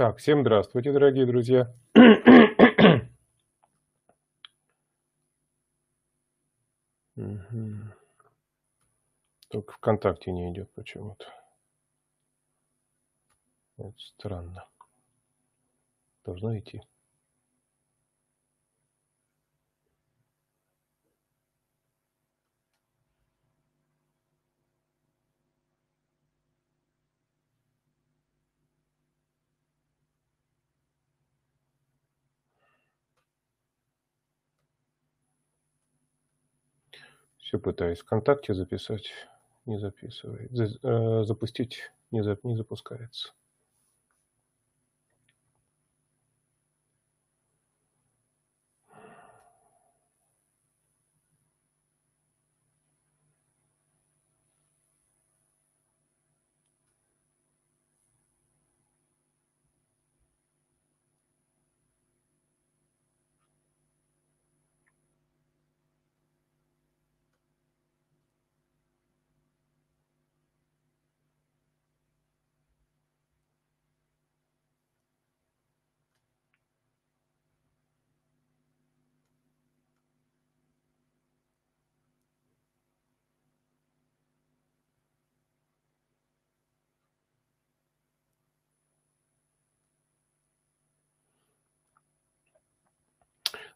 Так, всем здравствуйте, дорогие друзья. Мгм. Только ВКонтакте не идет почему-то. Это странно. Должно идти. Все пытаюсь ВКонтакте записать, не записывает. За- э, запустить не, не запускается.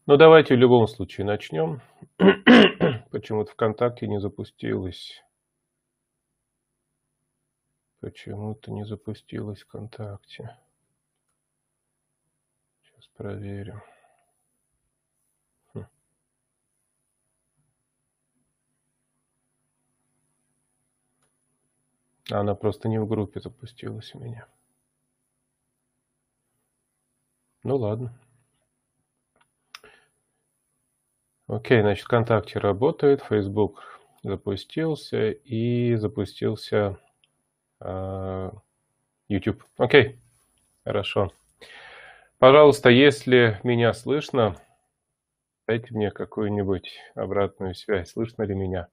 Ну, давайте в любом случае начнем. Почему-то ВКонтакте не запустилось. Почему-то не запустилось ВКонтакте. Сейчас проверим. Хм. Она просто не в группе запустилась у меня. Ну ладно. Окей, значит, ВКонтакте работает, Facebook запустился и запустился а, YouTube. Окей, хорошо. Пожалуйста, если меня слышно, дайте мне какую-нибудь обратную связь. Слышно ли меня?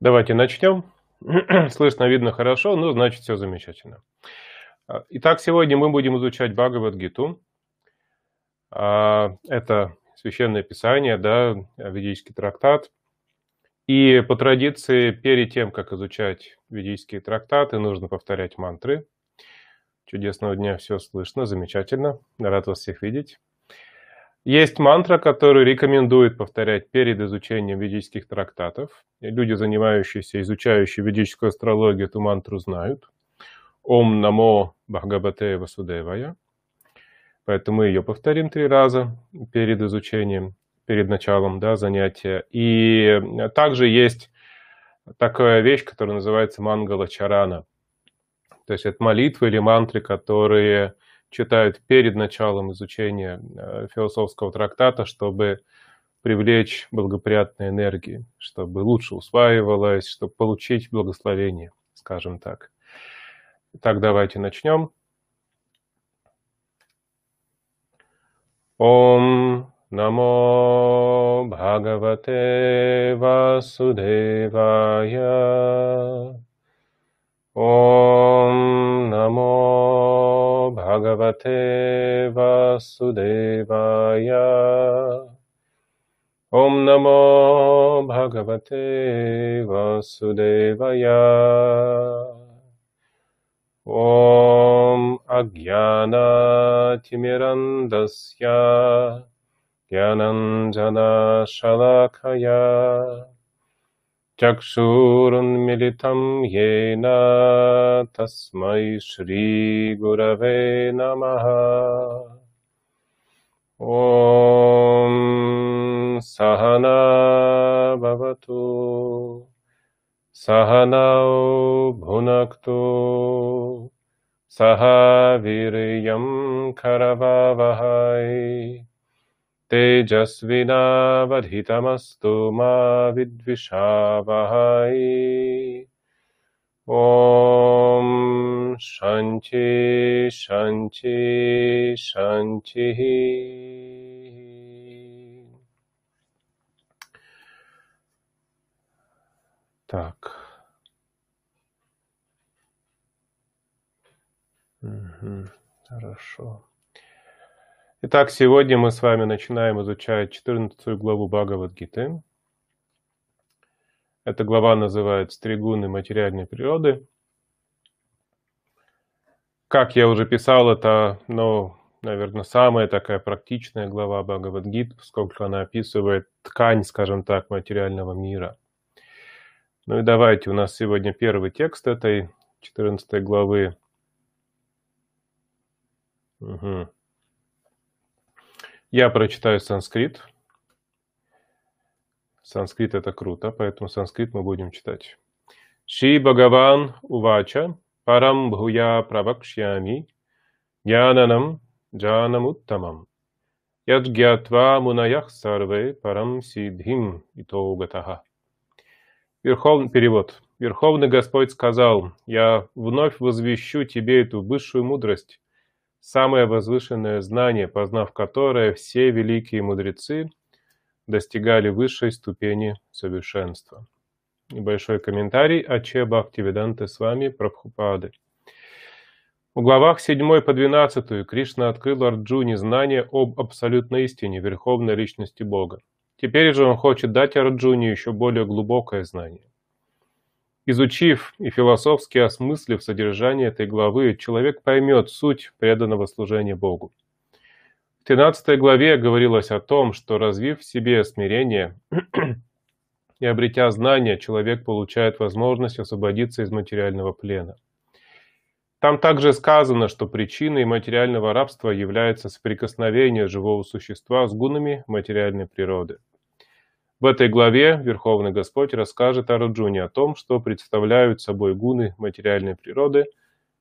Давайте начнем. Слышно, видно хорошо, ну, значит, все замечательно. А, Итак, сегодня мы будем изучать Бхагавад-гиту. А, Это священное писание, да, ведический трактат. И по традиции, перед тем, как изучать ведические трактаты, нужно повторять мантры. Чудесного дня, все слышно, замечательно. Рад вас всех видеть. Есть мантра, которую рекомендуют повторять перед изучением ведических трактатов. Люди, занимающиеся, изучающие ведическую астрологию, эту мантру знают. Ом намо Бхагавате Васудевая. Поэтому мы ее повторим три раза перед изучением, перед началом да, занятия. И также есть такая вещь, которая называется мангала чарана. То есть это молитвы или мантры, которые читают перед началом изучения э, философского трактата, чтобы привлечь благоприятные энергии, чтобы лучше усваивалось, чтобы получить благословение, скажем так. Итак, давайте начнем. Ом намо Бхагавате Васудевая. Ом намо Бхагавате Васудевая. Ом намо Бхагавате Васудевая. Ом Агьяна Тимирандасья चक्षुरुन्मिलितं येन तस्मै श्रीगुरवे नमः। ॐ सहना भवतु सहनौ भुनक्तु सह वीर्यं करवावहै। तेजस्विनावधितमस्तु मा विद्विषावहै ॐ शान्ति शान्ति शान्तिः Так. Мгм. Хорошо. Итак, сегодня мы с вами начинаем изучать 14 главу Бхагавадгиты. Эта глава называется «Тригуны материальной природы». Как я уже писал, это, ну, наверное, самая такая практичная глава Бхагавадгиты, поскольку она описывает ткань, скажем так, материального мира. Ну и давайте, у нас сегодня первый текст этой 14 главы. Угу. Я прочитаю санскрит. Санскрит это круто, поэтому санскрит мы будем читать. Ши Бхагаван Увача Парам Бхуя Правакшьями Янанам Джанамуттамам Яджгятва Мунаях Сарве Парам Сидхим Итогатаха Верховный перевод. Верховный Господь сказал, «Я вновь возвещу тебе эту высшую мудрость, самое возвышенное знание, познав которое все великие мудрецы достигали высшей ступени совершенства». Небольшой комментарий о Че Бхактивиданте с вами Прабхупады. В главах 7 по 12 Кришна открыл Арджуне знание об абсолютной истине, верховной личности Бога. Теперь же он хочет дать Арджуне еще более глубокое знание. Изучив и философски осмыслив содержание этой главы, человек поймет суть преданного служения Богу. В 13 главе говорилось о том, что развив в себе смирение и обретя знания, человек получает возможность освободиться из материального плена. Там также сказано, что причиной материального рабства является соприкосновение живого существа с гунами материальной природы – в этой главе Верховный Господь расскажет Арджуне о том, что представляют собой гуны материальной природы,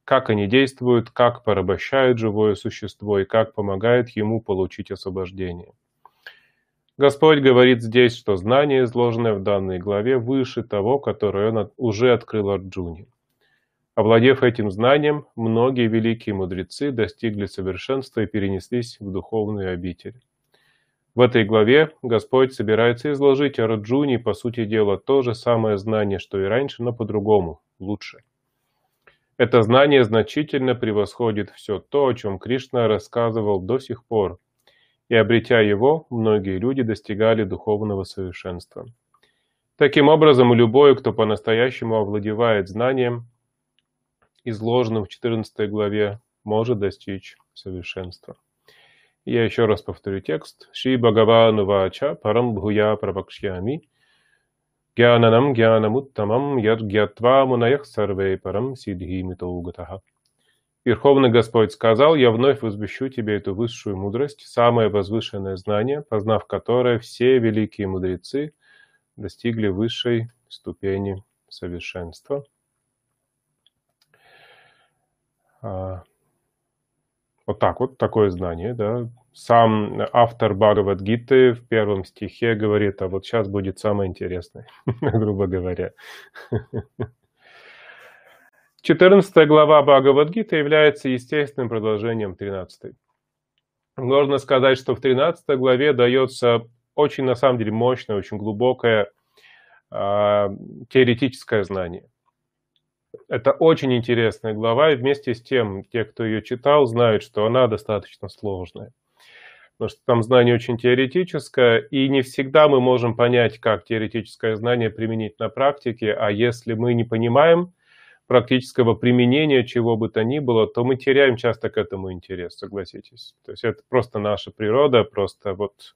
как они действуют, как порабощают живое существо и как помогают ему получить освобождение. Господь говорит здесь, что знание, изложенное в данной главе, выше того, которое он уже открыл Арджуне. Овладев этим знанием, многие великие мудрецы достигли совершенства и перенеслись в духовную обитель. В этой главе Господь собирается изложить Арджуне, по сути дела, то же самое знание, что и раньше, но по-другому, лучше. Это знание значительно превосходит все то, о чем Кришна рассказывал до сих пор, и обретя его, многие люди достигали духовного совершенства. Таким образом, любой, кто по-настоящему овладевает знанием, изложенным в 14 главе, может достичь совершенства. Я еще раз повторю текст. Шри Бхагавану Вача Парам Бхуя Прабхакшьями Гьянанам Гьянамуттамам Ядгьятва Мунаях Сарвей Парам Сидхи Митоугатаха. Верховный Господь сказал, «Я вновь возвещу тебе эту высшую мудрость, самое возвышенное знание, познав которое все великие мудрецы достигли высшей ступени совершенства». Вот так вот, такое знание, да. Сам автор Бхагавадгиты в первом стихе говорит, а вот сейчас будет самое интересное, грубо говоря. 14 глава Бхагавадгиты является естественным продолжением 13. Можно сказать, что в 13 главе дается очень, на самом деле, мощное, очень глубокое э, теоретическое знание. Это очень интересная глава, и вместе с тем, те, кто ее читал, знают, что она достаточно сложная. Потому что там знание очень теоретическое, и не всегда мы можем понять, как теоретическое знание применить на практике, а если мы не понимаем практического применения чего бы то ни было, то мы теряем часто к этому интерес, согласитесь. То есть это просто наша природа, просто вот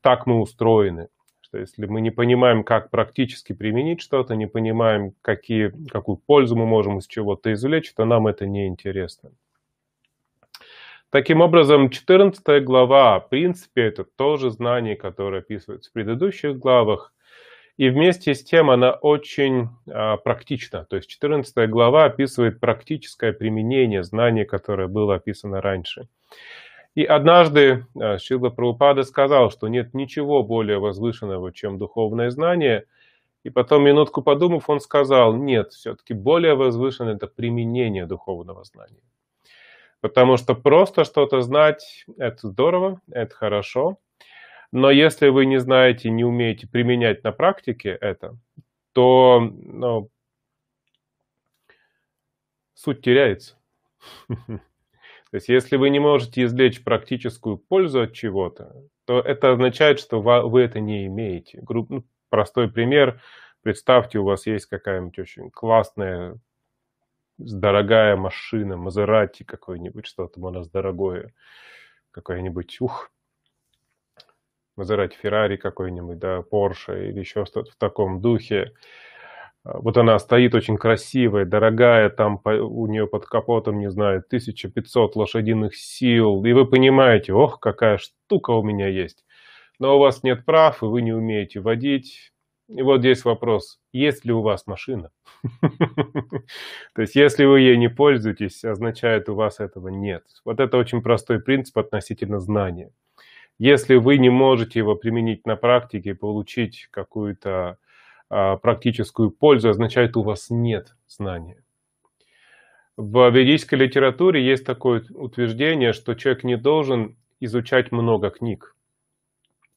так мы устроены что если мы не понимаем, как практически применить что-то, не понимаем, какие, какую пользу мы можем из чего-то извлечь, то нам это не интересно. Таким образом, 14 глава, в принципе, это тоже знание, которое описывается в предыдущих главах, и вместе с тем она очень а, практична. То есть 14 глава описывает практическое применение знания, которое было описано раньше. И однажды э, Шила Прабхупада сказал, что нет ничего более возвышенного, чем духовное знание. И потом, минутку подумав, он сказал, нет, все-таки более возвышенное это применение духовного знания. Потому что просто что-то знать – это здорово, это хорошо. Но если вы не знаете, не умеете применять на практике это, то ну, суть теряется. То есть если вы не можете извлечь практическую пользу от чего-то, то это означает, что вы это не имеете. Ну, простой пример. Представьте, у вас есть какая-нибудь очень классная, дорогая машина, Мазерати какой-нибудь, что-то у нас дорогое, какая-нибудь, ух, Мазерати Феррари какой-нибудь, да, Порше или еще что-то в таком духе. А, вот она стоит очень красивая, дорогая, там у нее под капотом, не знаю, 1500 лошадиных сил. И вы понимаете, ох, какая штука у меня есть. Но у вас нет прав, и вы не умеете водить. И вот здесь вопрос, есть ли у вас машина? То есть, если вы ей не пользуетесь, означает, у вас этого нет. Вот это очень простой принцип относительно знания. Если вы не можете его применить на практике, получить какую-то практическую пользу, означает, у вас нет знания. В ведической литературе есть такое утверждение, что человек не должен изучать много книг.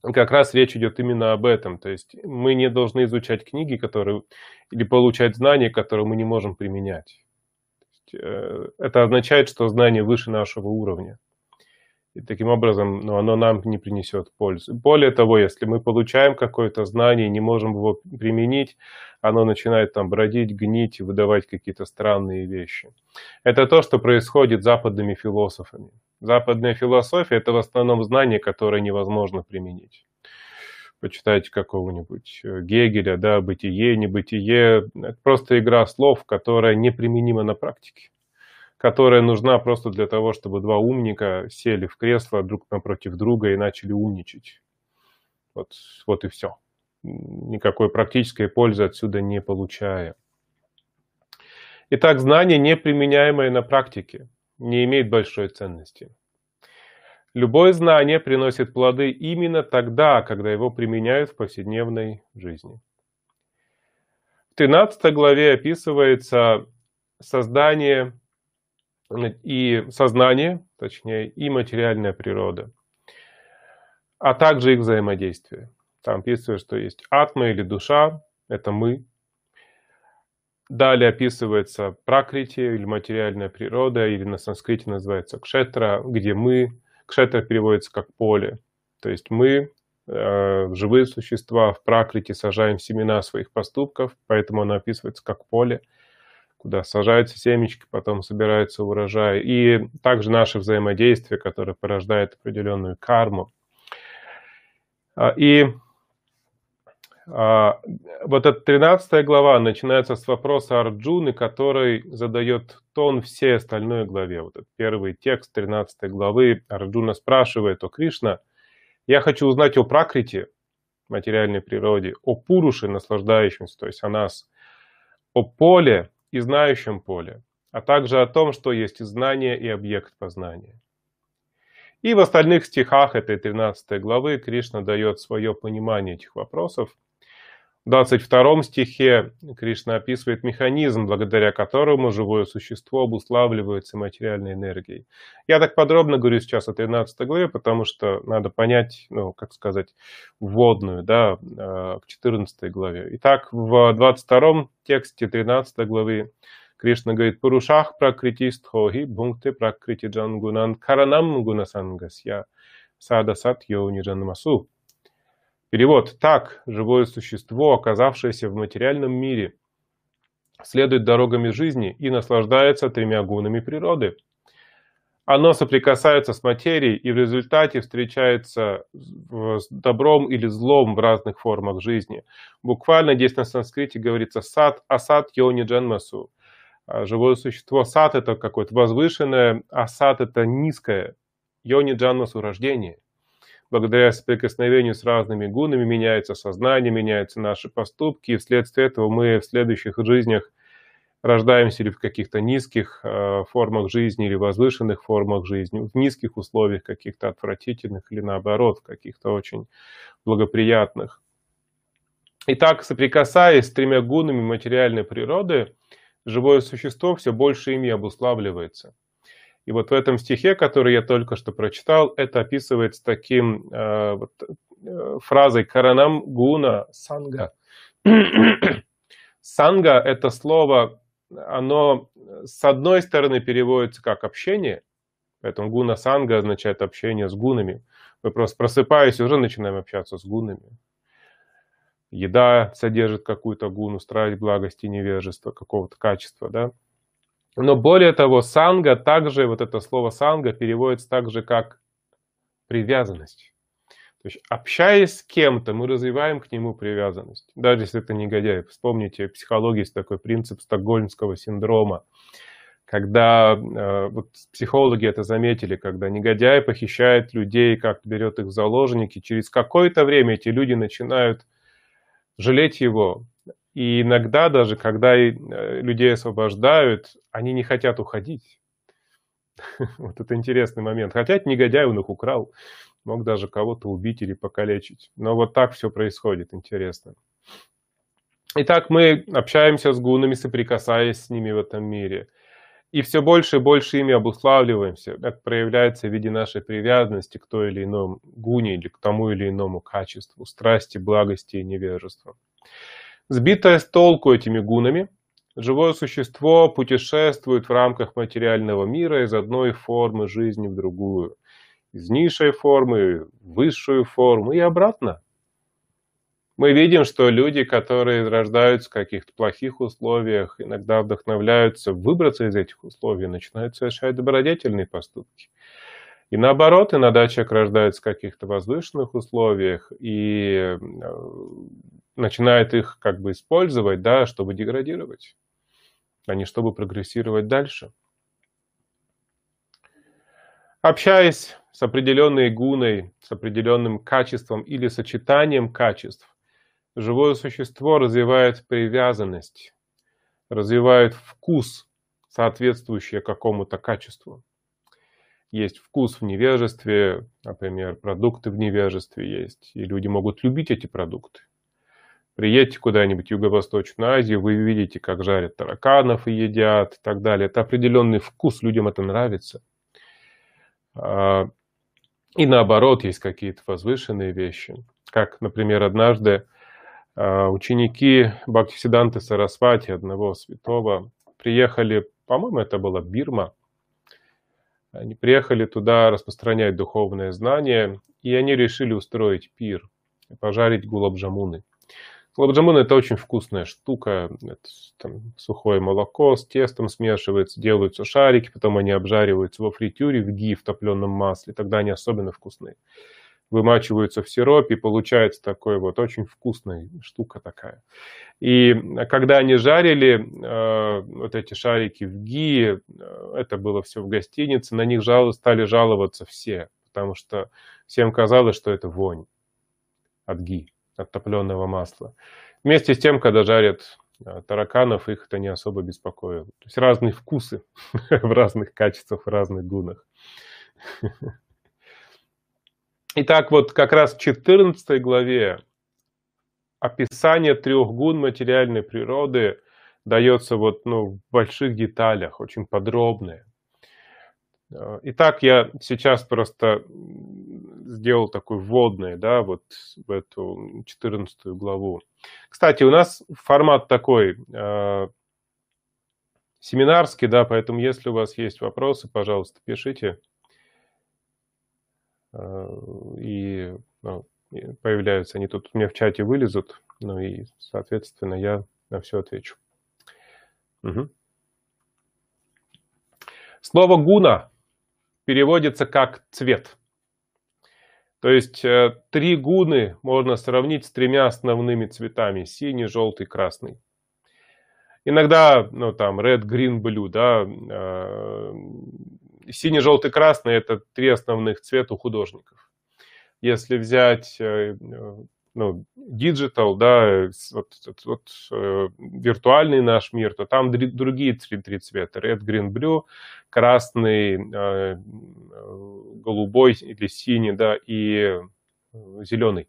Как раз речь идет именно об этом. То есть мы не должны изучать книги, которые или получать знания, которые мы не можем применять. Э, это означает, что знание выше нашего уровня. И таким образом ну, оно нам не принесет пользы. Более того, если мы получаем какое-то знание и не можем его применить, оно начинает там бродить, гнить и выдавать какие-то странные вещи. Это то, что происходит с западными философами. Западная философия – это в основном знание, которое невозможно применить. Почитайте какого-нибудь э, Гегеля, да, «Бытие», «Небытие». Это просто игра слов, которая неприменима на практике которая нужна просто для того, чтобы два умника сели в кресло друг напротив друга и начали умничать. Вот, вот и все. Никакой практической пользы отсюда не получая. Итак, знание, не применяемое на практике, не имеет большой ценности. Любое знание приносит плоды именно тогда, когда его применяют в повседневной жизни. В 13 главе описывается создание и сознание, точнее, и материальная природа, а также их взаимодействие. Там описывается, что есть атма или душа, это мы. Далее описывается пракрити или материальная природа, или на санскрите называется кшетра, где мы, кшетра переводится как поле. То есть мы, э, живые существа, в пракрите сажаем семена своих поступков, поэтому оно описывается как поле – куда сажаются семечки, потом собирается урожай. И также наше взаимодействие, которое порождает определенную карму. А, и а, вот эта 13 глава начинается с вопроса Арджуны, который задает тон всей остальной главе. Вот этот первый текст 13 главы Арджуна спрашивает о Кришна. Я хочу узнать о пракрите, материальной природе, о Пуруше, наслаждающемся, то есть о нас, о поле, и знающем поле, а также о том, что есть знание и объект познания. И в остальных стихах этой 13 главы Кришна дает свое понимание этих вопросов – 22 стихе Кришна описывает механизм, благодаря которому живое существо обуславливается материальной энергией. Я так подробно говорю сейчас о 13 главе, потому что надо понять, ну, как сказать, вводную, да, к 14 главе. Итак, в 22 тексте 13 главы Кришна говорит, «Пурушах пракритистхоги бункте пракрити джангунан каранам гунасангасья садасат йони джанмасу». Перевод «Так живое существо, оказавшееся в материальном мире, следует дорогами жизни и наслаждается тремя гунами природы. Оно соприкасается с материей и в результате встречается с добром или злом в разных формах жизни. Буквально здесь на санскрите говорится «сад асад йони джанмасу». А живое существо сад – это какое-то возвышенное, а сад – это низкое. Йони джанмасу – рождение благодаря соприкосновению с разными гунами меняется сознание, меняются наши поступки, и вследствие этого мы в следующих жизнях рождаемся ли в каких-то низких э, формах жизни или возвышенных формах жизни, в низких условиях каких-то отвратительных или наоборот, в каких-то очень благоприятных. Итак, соприкасаясь с тремя гунами материальной природы, живое существо все больше ими обуславливается. И вот в этом стихе, который я только что прочитал, это описывается таким э, вот, э, фразой «каранам гуна санга». санга – это слово оно с одной стороны переводится как общение, поэтому гуна санга означает общение с гунами. Мы просто просыпаясь уже начинаем общаться с гунами. Еда содержит какую-то гуну, страсть, благость и невежество, какого-то качества, да. Но более того, санга также, вот это слово санга переводится также как привязанность. То есть, общаясь с кем-то, мы развиваем к нему привязанность. Даже если это негодяй. Вспомните, в психологии есть такой принцип стокгольмского синдрома. Когда э, вот психологи это заметили, когда негодяй похищает людей, как берет их в заложники, через какое-то время эти люди начинают жалеть его. И иногда даже, когда э, людей освобождают, они не хотят уходить. Вот это интересный момент. Хотя негодяй он их украл мог даже кого-то убить или покалечить. Но вот так все происходит, интересно. Итак, мы общаемся с гунами, соприкасаясь с ними в этом мире. И все больше и больше ими обуславливаемся. Это проявляется в виде нашей привязанности к той или иному гуне или к тому или иному качеству, страсти, благости и невежества. Сбитое с толку этими гунами, живое существо путешествует в рамках материального мира из одной формы жизни в другую из низшей формы в высшую форму и обратно. Мы видим, что люди, которые рождаются в каких-то плохих условиях, иногда вдохновляются выбраться из этих условий, начинают совершать добродетельные поступки. И наоборот, иногда человек рождается в каких-то возвышенных условиях и э, начинает их как бы использовать, да, чтобы деградировать, а не чтобы прогрессировать дальше. Общаясь с определенной гуной, с определенным качеством или сочетанием качеств, живое существо развивает привязанность, развивает вкус, соответствующий какому-то качеству. Есть вкус в невежестве, например, продукты в невежестве есть, и люди могут любить эти продукты. Приедете куда-нибудь в Юго-Восточную Азию, вы видите, как жарят тараканов и едят и так далее. Это определенный вкус, людям это нравится – а, и наоборот, есть какие-то возвышенные вещи. Как, например, однажды а, ученики Бхактисиданты Сарасвати, одного святого, приехали, по-моему, это была Бирма, они приехали туда распространять духовное знание, и они решили устроить пир, пожарить гулабджамуны. Лабджамун это очень вкусная штука. Это, там, сухое молоко с тестом смешивается, делаются шарики, потом они обжариваются во фритюре в ги в топленом масле. Тогда они особенно вкусные. Вымачиваются в сиропе, получается такой вот очень вкусная штука такая. И когда они жарили э, вот эти шарики в ги, э, это было все в гостинице, на них жал, стали жаловаться все, потому что всем казалось, что это вонь от ги от топленого масла. Вместе с тем, когда жарят э, тараканов, их это не особо беспокоит. То есть разные вкусы в разных качествах, в разных гунах. Итак, вот как раз в 14 главе описание трех гун материальной природы дается вот, ну, в больших деталях, очень подробное. Э, итак, я сейчас просто сделал такой вводный, да, вот в эту 14 главу. Кстати, у нас формат такой э, семинарский, да, поэтому если у вас есть вопросы, пожалуйста, пишите. Э, и ну, появляются они тут у меня в чате вылезут, ну и, соответственно, я на все отвечу. Угу. Слово «гуна» переводится как «цвет». То есть э, три гуны можно сравнить с тремя основными цветами. Синий, желтый, красный. Иногда, ну там, red, green, blue, да. Э, синий, желтый, красный – это три основных цвета у художников. Если взять э, ну, digital, да, вот, вот, э, виртуальный наш мир, то там другие три, три цвета. Red, green, blue, красный, э, голубой или синий, да, и зеленый.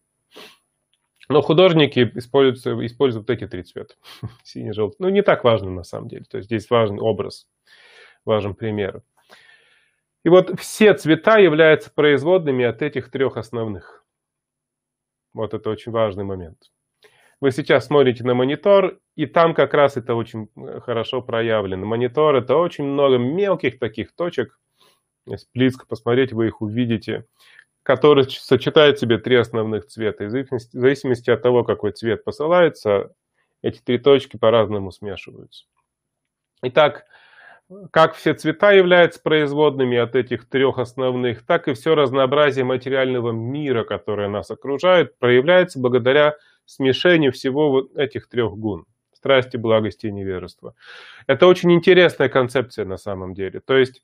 Но художники используют, используют эти три цвета. Синий, желтый. Ну, не так важно на самом деле. То есть здесь важен образ, важен пример. И вот все цвета являются производными от этих трех основных. Вот это очень важный момент. Вы сейчас смотрите на монитор, и там как раз это очень э, хорошо проявлено. Монитор это очень много мелких таких точек. Если близко посмотреть, вы их увидите, которые сочетают в себе три основных цвета. И в зависимости от того, какой цвет посылается, эти три точки по-разному смешиваются. Итак, как все цвета являются производными от этих трех основных, так и все разнообразие материального мира, которое нас окружает, проявляется благодаря смешению всего вот этих трех гун – страсти, благости и невежества. Это очень интересная концепция на самом деле. То есть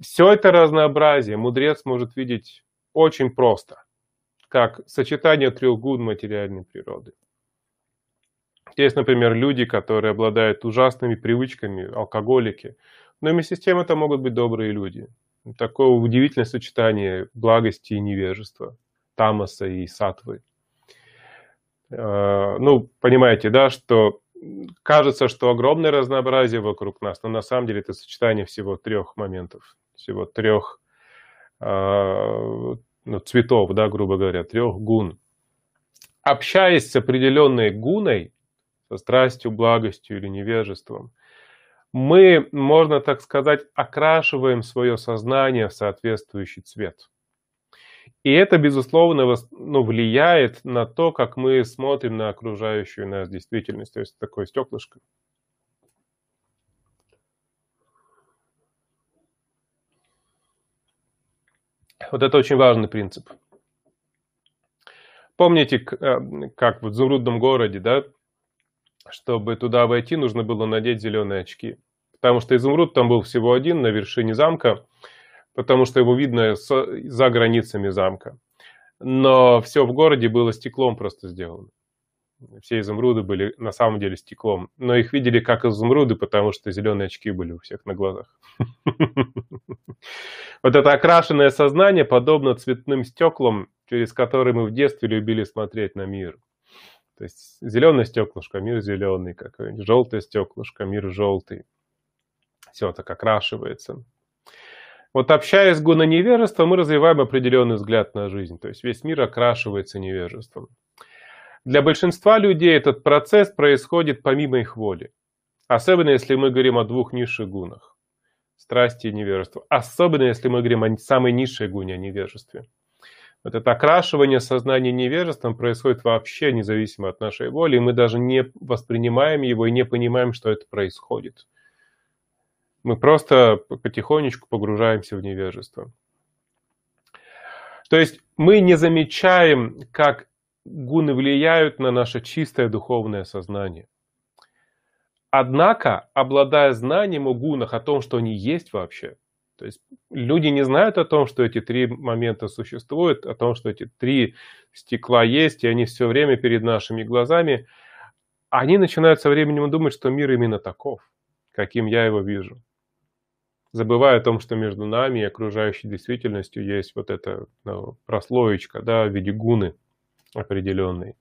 все это разнообразие мудрец может видеть очень просто, как сочетание трех гун материальной природы. Есть, например, люди, которые обладают ужасными привычками, алкоголики, но вместе с тем это могут быть добрые люди. Такое удивительное сочетание благости и невежества, тамаса и сатвы. Э, ну, понимаете, да, что кажется, что огромное разнообразие вокруг нас, но на самом деле это сочетание всего трех моментов, всего трех э, ну, цветов, да, грубо говоря, трех гун. Общаясь с определенной гуной, со страстью, благостью или невежеством, мы, можно так сказать, окрашиваем свое сознание в соответствующий цвет. И это, безусловно, ну, влияет на то, как мы смотрим на окружающую нас действительность. То есть такое стеклышко. Вот это очень важный принцип. Помните, э, как в изумрудном городе, да, чтобы туда войти, нужно было надеть зеленые очки. Потому что изумруд там был всего один на вершине замка, потому что его видно за границами замка. Но все в городе было стеклом просто сделано. Все изумруды были на самом деле стеклом. Но их видели как изумруды, потому что зеленые очки были у всех на глазах. Вот это окрашенное сознание подобно цветным стеклам, через которые мы в детстве любили смотреть на мир. То есть зеленое стеклышко, мир зеленый какой-нибудь, желтое стеклышко, мир желтый. Все так окрашивается. Вот общаясь с гуна-невежеством, мы развиваем определенный взгляд на жизнь. То есть весь мир окрашивается невежеством. Для большинства людей этот процесс происходит помимо их воли. Особенно если мы говорим о двух низших гунах. Страсти и невежества. Особенно если мы говорим о самой низшей гуне, о невежестве. Вот это окрашивание сознания невежеством происходит вообще независимо от нашей воли, и мы даже не воспринимаем его и не понимаем, что это происходит. Мы просто потихонечку погружаемся в невежество. То есть мы не замечаем, как гуны влияют на наше чистое духовное сознание. Однако, обладая знанием о гунах, о том, что они есть вообще, то есть люди не знают о том, что эти три момента существуют, о том, что эти три стекла есть, и они все время перед нашими глазами. Они начинают со временем думать, что мир именно таков, каким я его вижу. Забывая о том, что между нами и окружающей действительностью есть вот эта ну, прослоечка да, в виде гуны определенной.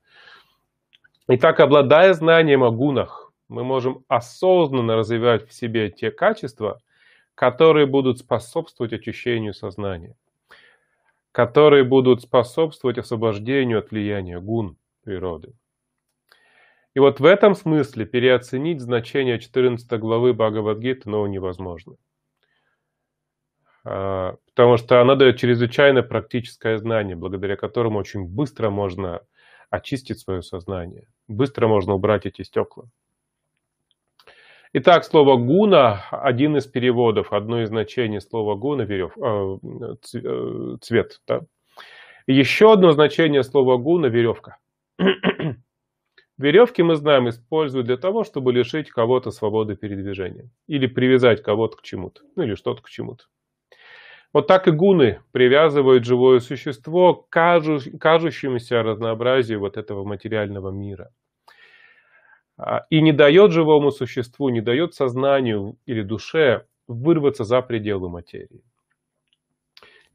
Итак, обладая знанием о гунах, мы можем осознанно развивать в себе те качества – которые будут способствовать очищению сознания, которые будут способствовать освобождению от влияния гун природы. И вот в этом смысле переоценить значение 14 главы Бхагавадгиты ну, невозможно. А, потому что она дает чрезвычайно практическое знание, благодаря которому очень быстро можно очистить свое сознание, быстро можно убрать эти стекла. Итак, слово гуна – один из переводов, одно из значений слова гуна – верев, э, э, цвет. Да? Еще одно значение слова гуна – веревка. Веревки, мы знаем, используют для того, чтобы лишить кого-то свободы передвижения или привязать кого-то к чему-то, ну или что-то к чему-то. Вот так и гуны привязывают живое существо к кажущемуся разнообразию вот этого материального мира. А, и не дает живому существу, не дает сознанию или душе вырваться за пределы материи.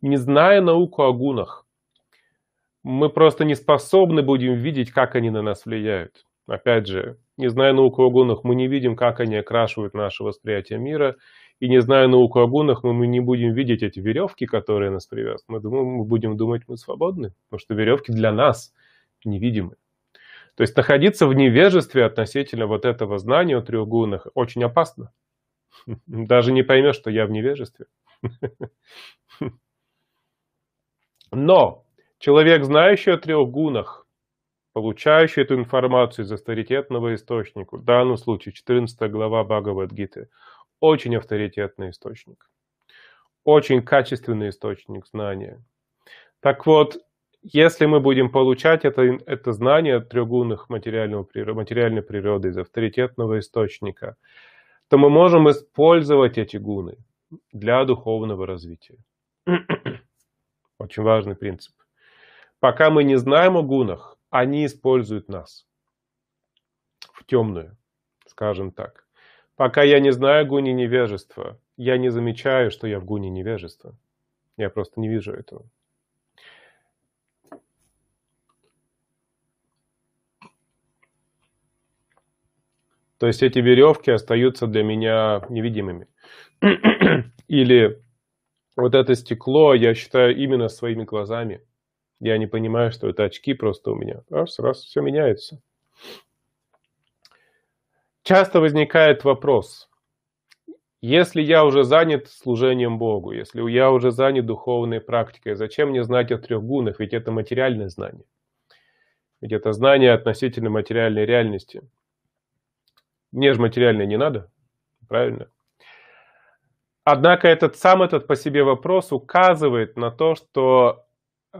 Не зная науку о гунах, мы просто не способны будем видеть, как они на нас влияют. Опять же, не зная науку о гунах, мы не видим, как они окрашивают наше восприятие мира. И не зная науку о гунах, мы не будем видеть эти веревки, которые нас привязывают. Мы, думаем, мы будем думать, мы свободны, потому что веревки для нас невидимы. То есть находиться в невежестве относительно вот этого знания о трех гунах очень опасно. Даже не поймешь, что я в невежестве. Но человек, знающий о трех гунах, получающий эту информацию из авторитетного источника, в данном случае 14 глава Бхагавадгиты, очень авторитетный источник, очень качественный источник знания. Так вот, если мы будем получать это, это знание от трехгунных материального, материальной природы из авторитетного источника, то мы можем использовать эти гуны для духовного развития. Очень важный принцип. Пока мы не знаем о гунах, они используют нас в темную, скажем так. Пока я не знаю гуни невежества, я не замечаю, что я в гуне невежества. Я просто не вижу этого. То есть эти веревки остаются для меня невидимыми. Или вот это стекло я считаю именно своими глазами. Я не понимаю, что это очки просто у меня. Раз, раз, все меняется. Часто возникает вопрос, если я уже занят служением Богу, если я уже занят духовной практикой, зачем мне знать о трех гунах, ведь это материальное знание. Ведь это знание относительно материальной реальности. Мне же материальное не надо, правильно? Однако этот сам этот по себе вопрос указывает на то, что э,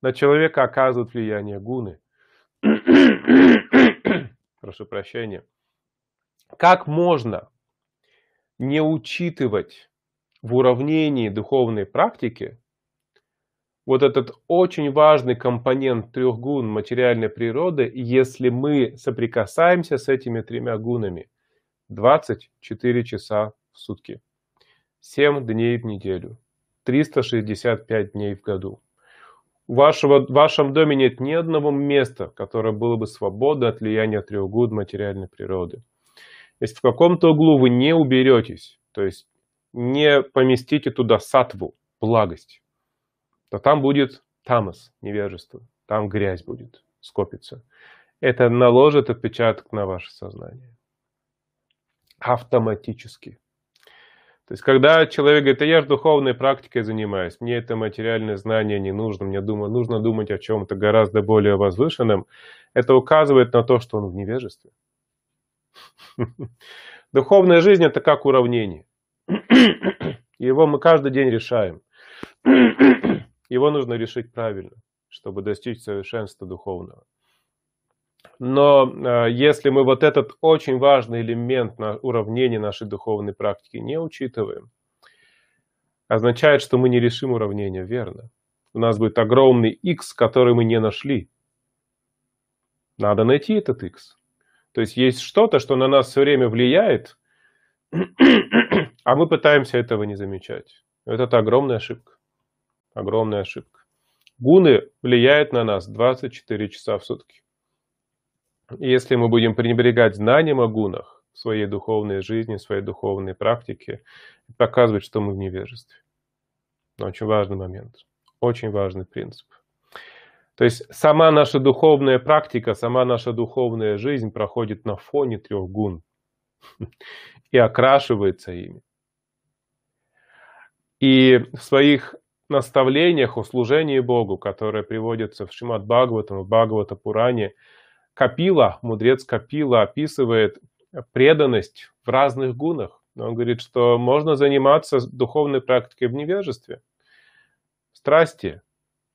на человека оказывают влияние гуны. Прошу прощения. Как можно не учитывать в уравнении духовной практики вот этот очень важный компонент трех гун материальной природы, если мы соприкасаемся с этими тремя гунами 24 часа в сутки, 7 дней в неделю, 365 дней в году. Вашего, в вашем доме нет ни одного места, которое было бы свободно от влияния трех гун материальной природы. Если в каком-то углу вы не уберетесь, то есть не поместите туда сатву, благость, то там будет тамас, невежество, там грязь будет скопиться. Это наложит отпечаток на ваше сознание. Автоматически. То есть, когда человек говорит, я же духовной практикой занимаюсь, мне это материальное знание не нужно, мне думаю, нужно думать о чем-то гораздо более возвышенном, это указывает на то, что он в невежестве. Духовная жизнь это как уравнение. Его мы каждый день решаем. Его нужно решить правильно, чтобы достичь совершенства духовного. Но э, если мы вот этот очень важный элемент на уравнения нашей духовной практики не учитываем, означает, что мы не решим уравнение, верно. У нас будет огромный x, который мы не нашли. Надо найти этот x. То есть есть что-то, что на нас все время влияет, а мы пытаемся этого не замечать. Это огромная ошибка огромная ошибка. Гуны влияют на нас 24 часа в сутки. Если мы будем пренебрегать знанием о гунах в своей духовной жизни, в своей духовной практике, показывает, что мы в невежестве. Очень важный момент, очень важный принцип. То есть сама наша духовная практика, сама наша духовная жизнь проходит на фоне трех гун и окрашивается ими. И в своих наставлениях о служении Богу, которые приводятся в Шимат Бхагаватам, в Бхагавата Пуране, Капила, мудрец Капила описывает преданность в разных гунах. Он говорит, что можно заниматься духовной практикой в невежестве, страсти,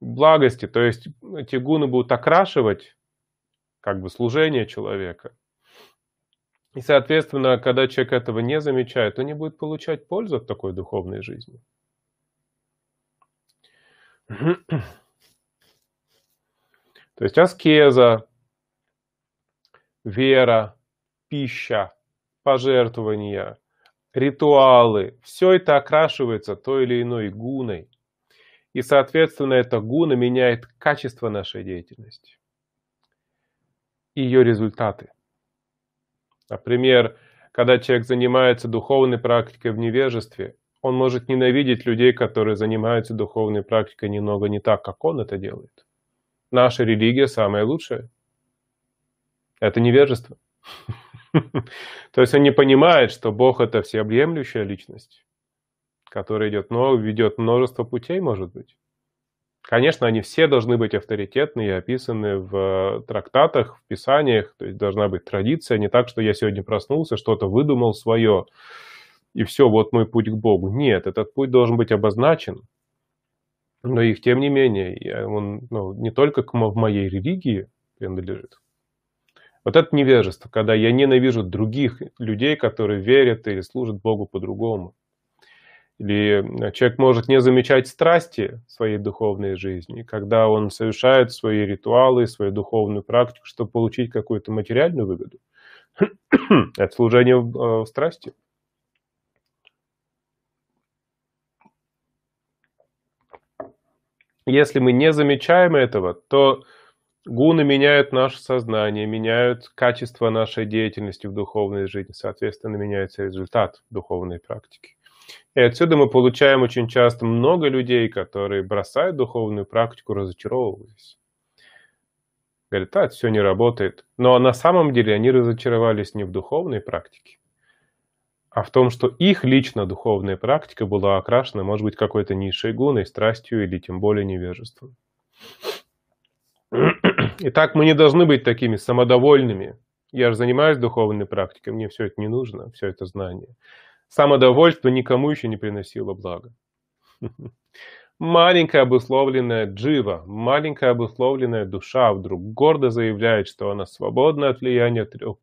благости. То есть эти гуны будут окрашивать как бы служение человека. И, соответственно, когда человек этого не замечает, он не будет получать пользу от такой духовной жизни. То есть аскеза, вера, пища, пожертвования, ритуалы, все это окрашивается той или иной гуной. И, соответственно, эта гуна меняет качество нашей деятельности и ее результаты. Например, когда человек занимается духовной практикой в невежестве, он может ненавидеть людей, которые занимаются духовной практикой немного не так, как он это делает. Наша религия самая лучшая. Это невежество. То есть он не понимает, что Бог это всеобъемлющая личность, которая идет, но ведет множество путей, может быть. Конечно, они все должны быть авторитетны и описаны в трактатах, в писаниях, то есть должна быть традиция, не так, что я сегодня проснулся, что-то выдумал свое, и все, вот мой путь к Богу. Нет, этот путь должен быть обозначен, но их тем не менее, он ну, не только в моей религии принадлежит. Вот это невежество, когда я ненавижу других людей, которые верят или служат Богу по-другому. Или человек может не замечать страсти своей духовной жизни, когда он совершает свои ритуалы, свою духовную практику, чтобы получить какую-то материальную выгоду. Это служение в э, страсти. Если мы не замечаем этого, то гуны меняют наше сознание, меняют качество нашей деятельности в духовной жизни, соответственно, меняется результат духовной практики. И отсюда мы получаем очень часто много людей, которые бросают духовную практику, разочаровываясь. Говорят, а, все не работает. Но на самом деле они разочаровались не в духовной практике, а в том, что их лично духовная практика была окрашена, может быть, какой-то низшей гуной, страстью или тем более невежеством. Итак, мы не должны быть такими самодовольными. Я же занимаюсь духовной практикой, мне все это не нужно, все это знание. Самодовольство никому еще не приносило блага. Маленькая обусловленная джива, маленькая обусловленная душа вдруг гордо заявляет, что она свободна от влияния трех.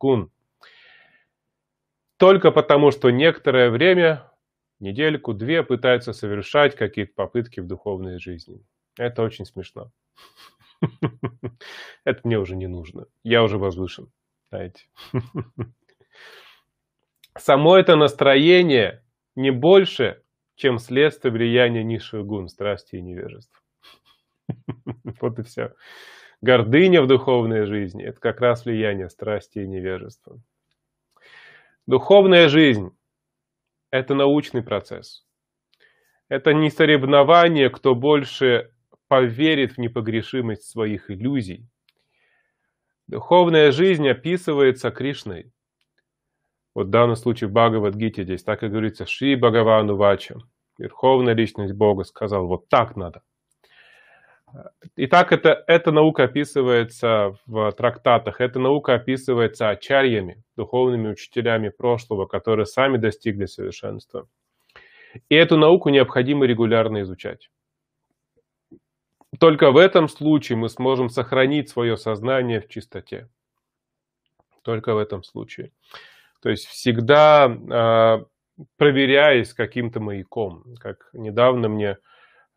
Только потому, что некоторое время, недельку-две, пытается совершать какие-то попытки в духовной жизни. Это очень смешно. Это мне уже не нужно. Я уже возвышен, знаете. само это настроение не больше, чем следствие влияния низших гун, страсти и невежества. Вот и все. Гордыня в духовной жизни – это как раз влияние страсти и невежества. Духовная жизнь – это научный процесс. Это не соревнование, кто больше поверит в непогрешимость своих иллюзий. Духовная жизнь описывается Кришной. Вот в данном случае в Бхагавадгите здесь так и говорится Шри Бхагавану Вача. Верховная личность Бога сказал, вот так надо. Итак, это, эта наука описывается в трактатах, эта наука описывается ачарьями, духовными учителями прошлого, которые сами достигли совершенства. И эту науку необходимо регулярно изучать. Только в этом случае мы сможем сохранить свое сознание в чистоте. Только в этом случае. То есть всегда э, проверяясь каким-то маяком. Как недавно мне э,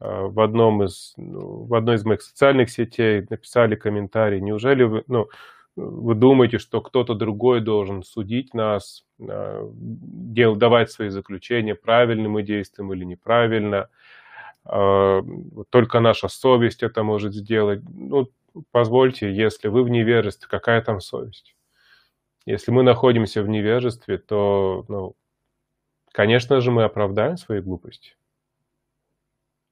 в, одном из, ну, в одной из моих социальных сетей написали комментарий, неужели вы, ну, вы думаете, что кто-то другой должен судить нас, э, дел, давать свои заключения, правильно мы действуем или неправильно, только наша совесть это может сделать. Ну, позвольте, если вы в невежестве, какая там совесть? Если мы находимся в невежестве, то, ну, конечно же, мы оправдаем свои глупости.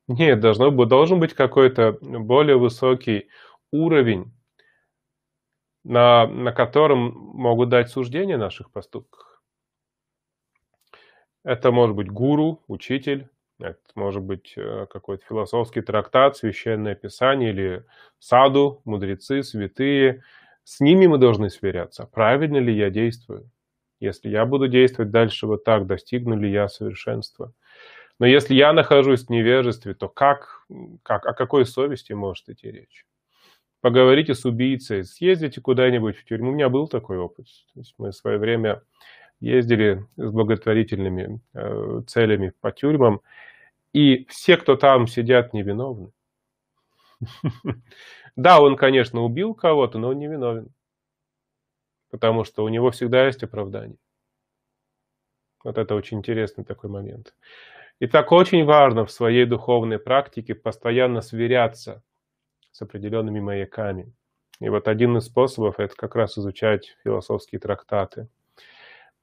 Нет, должно, должен быть какой-то более высокий уровень, на, на котором могут дать суждение наших поступках. Это может быть гуру, учитель, это может быть э, какой-то философский трактат, священное писание или саду, мудрецы, святые – с ними мы должны сверяться. Правильно ли я действую? Если я буду действовать дальше вот так, достигну ли я совершенства? Но если я нахожусь в невежестве, то как, как, о какой совести может идти речь? поговорите с убийцей, съездите куда-нибудь в тюрьму. У меня был такой опыт. То есть мы в свое время ездили с благотворительными э, целями по тюрьмам, и все, кто там сидят, невиновны. Да, он, конечно, убил кого-то, но он не виновен. Потому что у него всегда есть оправдание. Вот это очень интересный такой момент. И так очень важно в своей духовной практике постоянно сверяться с определенными маяками. И вот один из способов – это как раз изучать философские трактаты.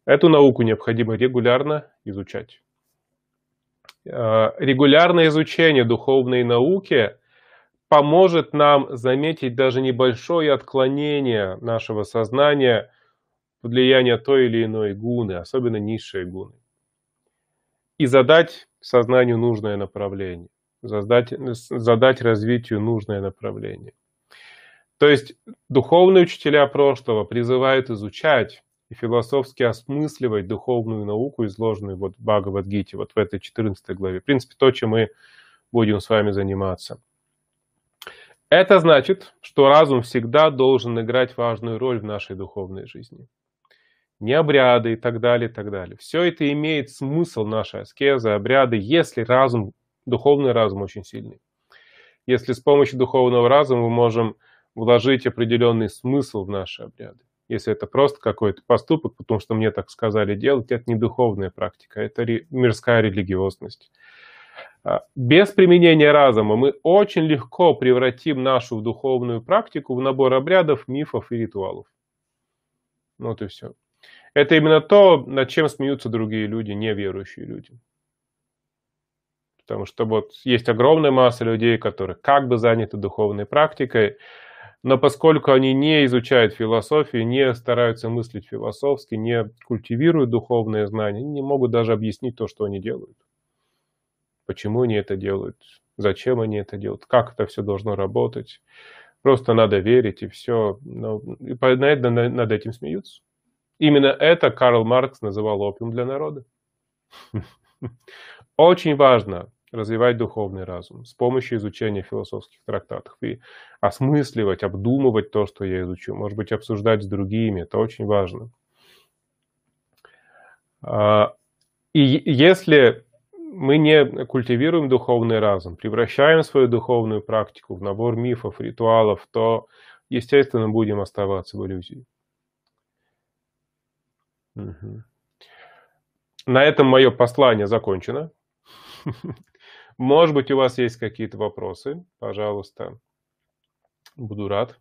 Эту науку необходимо регулярно изучать. Э, регулярное изучение духовной науки поможет нам заметить даже небольшое отклонение нашего сознания под влияние той или иной гуны, особенно низшей гуны. И задать сознанию нужное направление, задать, задать развитию нужное направление. То есть духовные учителя прошлого призывают изучать и философски осмысливать духовную науку, изложенную вот в Бхагавадгите, вот в этой 14 главе. В принципе, то, чем мы будем с вами заниматься. Это значит, что разум всегда должен играть важную роль в нашей духовной жизни. Не обряды и так далее, и так далее. Все это имеет смысл, наша аскеза, обряды, если разум, духовный разум очень сильный. Если с помощью духовного разума мы можем вложить определенный смысл в наши обряды. Если это просто какой-то поступок, потому что мне так сказали делать, это не духовная практика, это мирская религиозность. А, без применения разума мы очень легко превратим нашу духовную практику в набор обрядов, мифов и ритуалов. Вот и все. Это именно то, над чем смеются другие люди, неверующие люди. Потому что вот есть огромная масса людей, которые как бы заняты духовной практикой, но поскольку они не изучают философию, не стараются мыслить философски, не культивируют духовные знания, они не могут даже объяснить то, что они делают. Почему они это делают, зачем они это делают, как это все должно работать. Просто надо верить и все. Но, и над этим смеются. Именно это Карл Маркс называл опиум для народа. Очень важно развивать духовный разум с помощью изучения философских трактатов и осмысливать, обдумывать то, что я изучу, может быть, обсуждать с другими, это очень важно. А, и если мы не культивируем духовный разум, превращаем свою духовную практику в набор мифов, ритуалов, то, естественно, будем оставаться в иллюзии. Угу. На этом мое послание закончено. Может быть, у вас есть какие-то вопросы? Пожалуйста. Буду рад.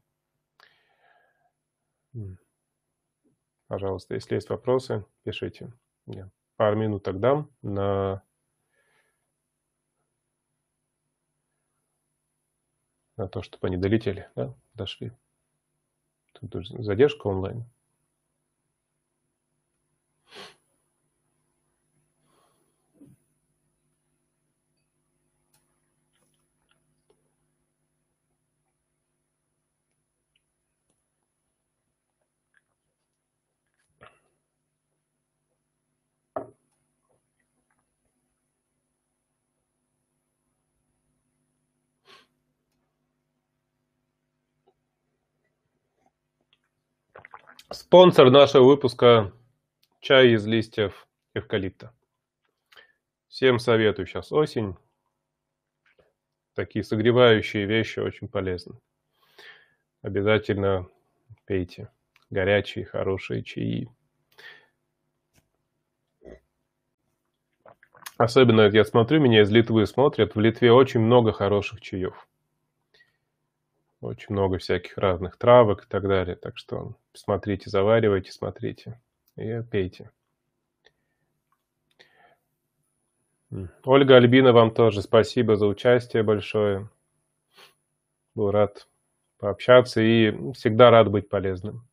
Пожалуйста, если есть вопросы, пишите. Я пару минут дам на, на то, чтобы они долетели, да, дошли. Тут задержка онлайн. Спонсор нашего выпуска – чай из листьев эвкалипта. Всем советую, сейчас осень. Такие согревающие вещи очень полезны. Обязательно пейте горячие, хорошие чаи. Особенно, я смотрю, меня из Литвы смотрят. В Литве очень много хороших чаев. Очень много всяких разных травок и так далее. Так что смотрите, заваривайте, смотрите и пейте. Ольга Альбина, вам тоже спасибо за участие большое. Был рад пообщаться и всегда рад быть полезным.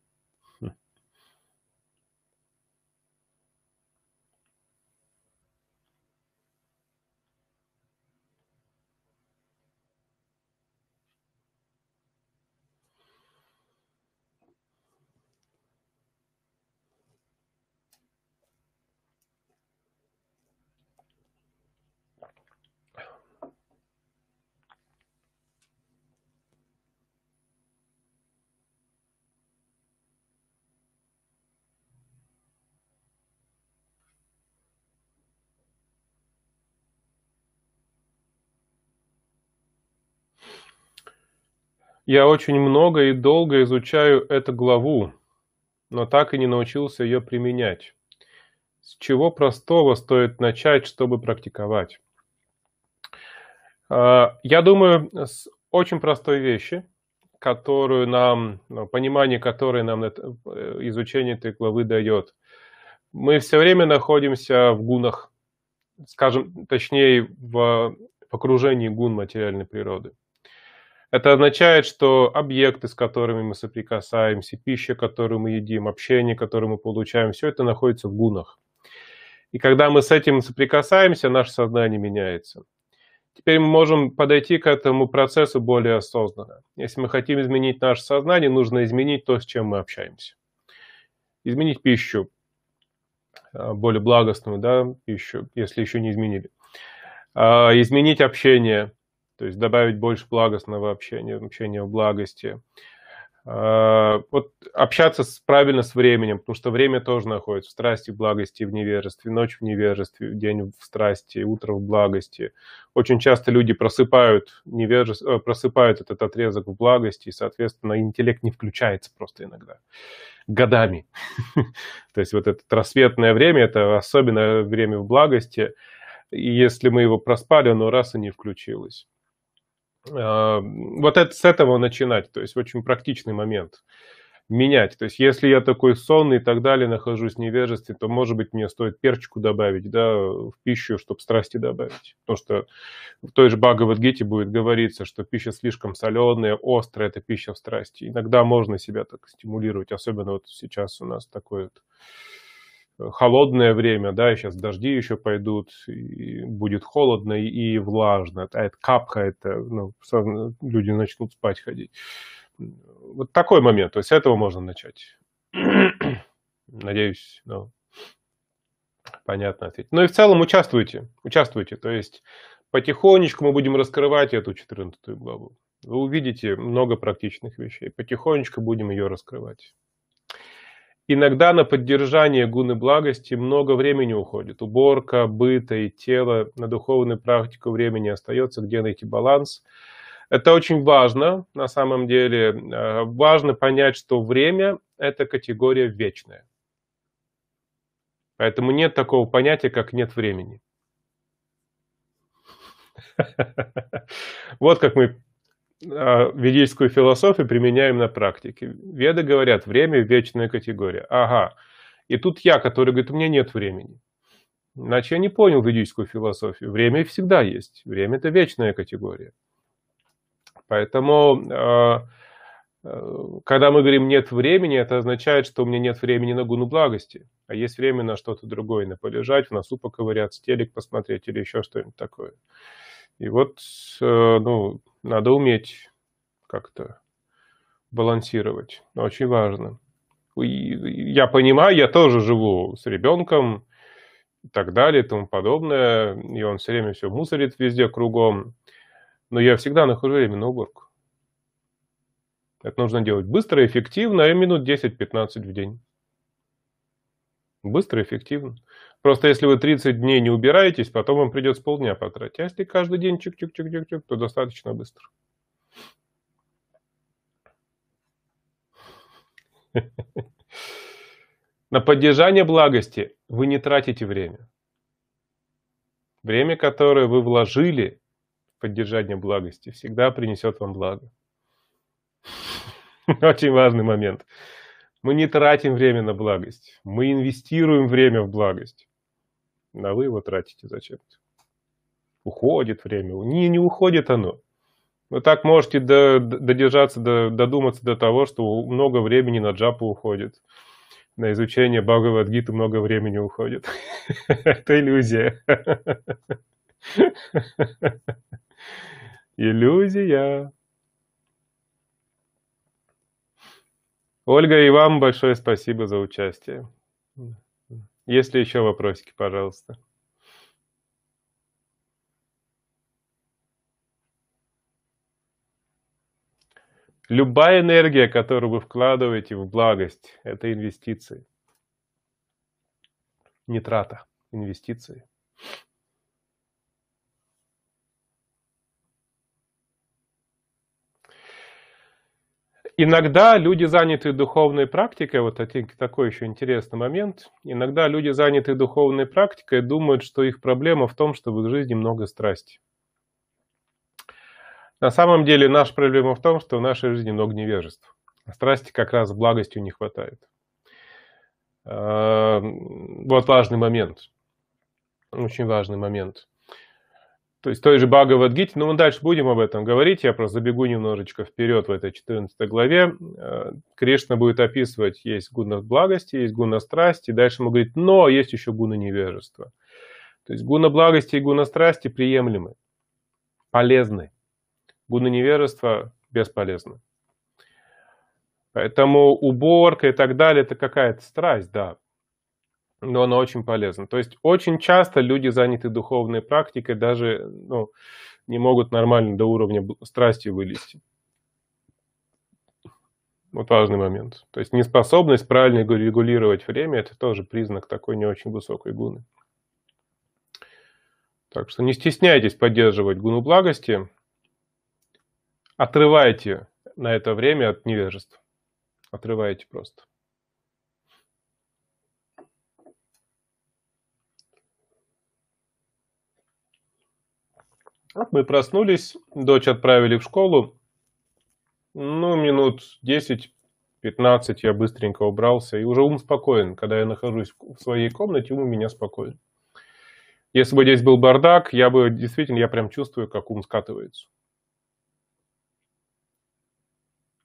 Я очень много и долго изучаю эту главу, но так и не научился ее применять. С чего простого стоит начать, чтобы практиковать? А, я думаю, с очень простой вещи, которую нам, ну, понимание которой нам э, изучение этой главы дает. Мы все время находимся в гунах, скажем, точнее, в окружении гун материальной природы. Это означает, что объекты, с которыми мы соприкасаемся, пища, которую мы едим, общение, которое мы получаем, все это находится в гунах. И когда мы с этим соприкасаемся, наше сознание меняется. Теперь мы можем подойти к этому процессу более осознанно. Если мы хотим изменить наше сознание, нужно изменить то, с чем мы общаемся. Изменить пищу, а, более благостную да, пищу, если еще не изменили. А, изменить общение, то есть добавить больше благостного общения, общения в благости. А, вот общаться с, правильно с временем, потому что время тоже находится в страсти, в благости, в невежестве, ночь в невежестве, день в страсти, утро в благости. Очень часто люди просыпают, невежество, э, просыпают этот отрезок в благости, и, соответственно, интеллект не включается просто иногда годами. То есть вот это рассветное время, это особенное время в благости, и если мы его проспали, оно раз и не включилось. А, вот это, с этого начинать, то есть очень практичный момент менять. То есть если я такой сонный и так далее, нахожусь в невежестве, то, может быть, мне стоит перчику добавить да, в пищу, чтобы страсти добавить. Потому что в той же Бхагавадгите будет говориться, что пища слишком соленая, острая – это пища в страсти. Иногда можно себя так стимулировать, особенно вот сейчас у нас такой вот холодное время, да, сейчас дожди еще пойдут, и будет холодно и влажно, а это капха, это, ну, люди начнут спать ходить. Вот такой момент, то есть с этого можно начать. Надеюсь, ну, понятно ответить. Ну и в целом участвуйте, участвуйте, то есть потихонечку мы будем раскрывать эту 14 главу. Вы увидите много практичных вещей, потихонечку будем ее раскрывать. Иногда на поддержание гуны благости много времени уходит. Уборка, быта и тела, на духовную практику времени остается, где найти баланс. Это очень важно, на самом деле. Э, важно понять, что время – это категория вечная. Поэтому нет такого понятия, как нет времени. Вот как мы ведическую философию применяем на практике. Веды говорят, время – вечная категория. Ага. И тут я, который говорит, у меня нет времени. Иначе я не понял ведическую философию. Время всегда есть. Время – это вечная категория. Поэтому, а, а, когда мы говорим «нет времени», это означает, что у меня нет времени на гуну благости, а есть время на что-то другое, на полежать, в носу поковыряться, телек посмотреть или еще что-нибудь такое. И вот, э, ну, надо уметь как-то балансировать. Очень важно. Я понимаю, я тоже живу с ребенком и так далее и тому подобное. И он все время все мусорит везде кругом. Но я всегда нахожу время на уборку. Это нужно делать быстро, эффективно, и минут 10-15 в день. Быстро, эффективно. Просто если вы 30 дней не убираетесь, потом вам придется полдня потратить. А если каждый день чик-чик-чик-чик-чик, то достаточно быстро. На поддержание благости вы не тратите время. Время, которое вы вложили в поддержание благости, всегда принесет вам благо. Очень важный момент. Мы не тратим время на благость. Мы инвестируем время в благость. А вы его тратите зачем-то. Уходит время. Не, не уходит оно. Вы так можете до, додержаться, до, додуматься до того, что много времени на джапу уходит. На изучение Бхагавадгиты много времени уходит. Это иллюзия. Иллюзия. Ольга, и вам большое спасибо за участие. Есть ли еще вопросики, пожалуйста? Любая энергия, которую вы вкладываете в благость, это инвестиции. Не трата, инвестиции. Иногда люди, заняты духовной практикой, вот такой еще интересный момент, иногда люди, заняты духовной практикой, думают, что их проблема в том, что в их жизни много страсти. На самом деле наша проблема в том, что в нашей жизни много невежеств. А страсти как раз благостью не хватает. А, вот важный момент. Очень важный момент. То есть той же Бхагавадгите, но мы дальше будем об этом говорить, я просто забегу немножечко вперед в этой 14 главе. А, Кришна будет описывать, есть гуна благости, есть гуна страсти, дальше ему говорит, но есть еще гуна невежества. То есть гуна благости и гуна страсти приемлемы, полезны гуна невежества бесполезно. Поэтому уборка и так далее – это какая-то страсть, да, но она очень полезна. То есть очень часто люди, заняты духовной практикой, даже ну, не могут нормально до уровня страсти вылезти. Вот важный момент. То есть неспособность правильно регулировать время – это тоже признак такой не очень высокой гуны. Так что не стесняйтесь поддерживать гуну благости – отрываете на это время от невежества. Отрываете просто. Мы проснулись, дочь отправили в школу. Ну, минут 10-15 я быстренько убрался, и уже ум спокоен. Когда я нахожусь в своей комнате, ум у меня спокоен. Если бы здесь был бардак, я бы действительно, я прям чувствую, как ум скатывается.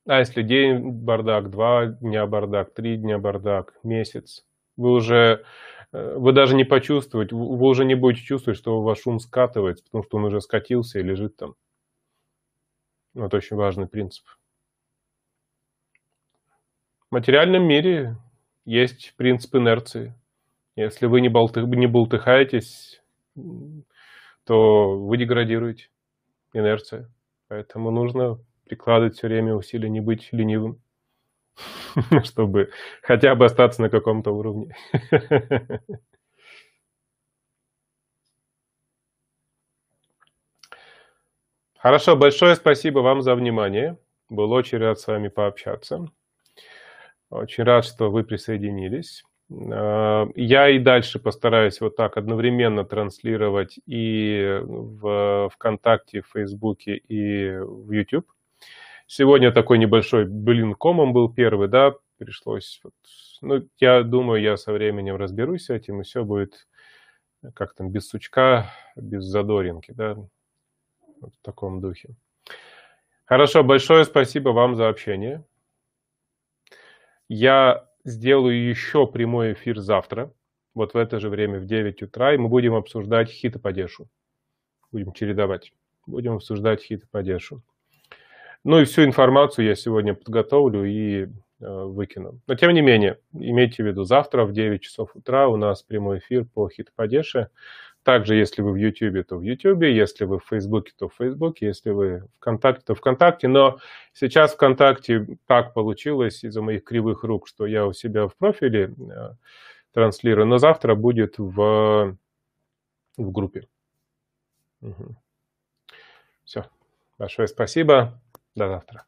А если день бардак, два дня бардак, три дня бардак, месяц, вы уже, вы даже не почувствуете, вы уже не будете чувствовать, что ваш ум скатывается, потому что он уже скатился и лежит там. Это очень важный принцип. В материальном мире есть принцип инерции. Если вы не, болты, не болтыхаетесь, то вы деградируете. Инерция. Поэтому нужно прикладывать все время усилия, не быть ленивым, чтобы хотя бы остаться на каком-то уровне. Хорошо, большое спасибо вам за внимание. Был очень рад с вами пообщаться. Очень рад, что вы присоединились. А, я и дальше постараюсь вот так одновременно транслировать и в ВКонтакте, в Фейсбуке, и в YouTube. Сегодня такой небольшой блин комом был первый, да, пришлось. Вот, ну, я думаю, я со временем разберусь с этим, и все будет как там, без сучка, без задоринки, да, вот в таком духе. Хорошо, большое спасибо вам за общение. Я сделаю еще прямой эфир завтра, вот в это же время в 9 утра, и мы будем обсуждать хитопадешу. Будем чередовать. Будем обсуждать хитопадешу. Ну и всю информацию я сегодня подготовлю и э, выкину. Но тем не менее, имейте в виду, завтра в 9 часов утра у нас прямой эфир по хит-падеше. Также, если вы в YouTube, то в YouTube, если вы в Facebook, то в Facebook, если вы в ВКонтакте, то ВКонтакте. Но сейчас ВКонтакте так получилось из-за моих кривых рук, что я у себя в профиле э, транслирую, но завтра будет в, в группе. Угу. Все. Большое спасибо. До завтра.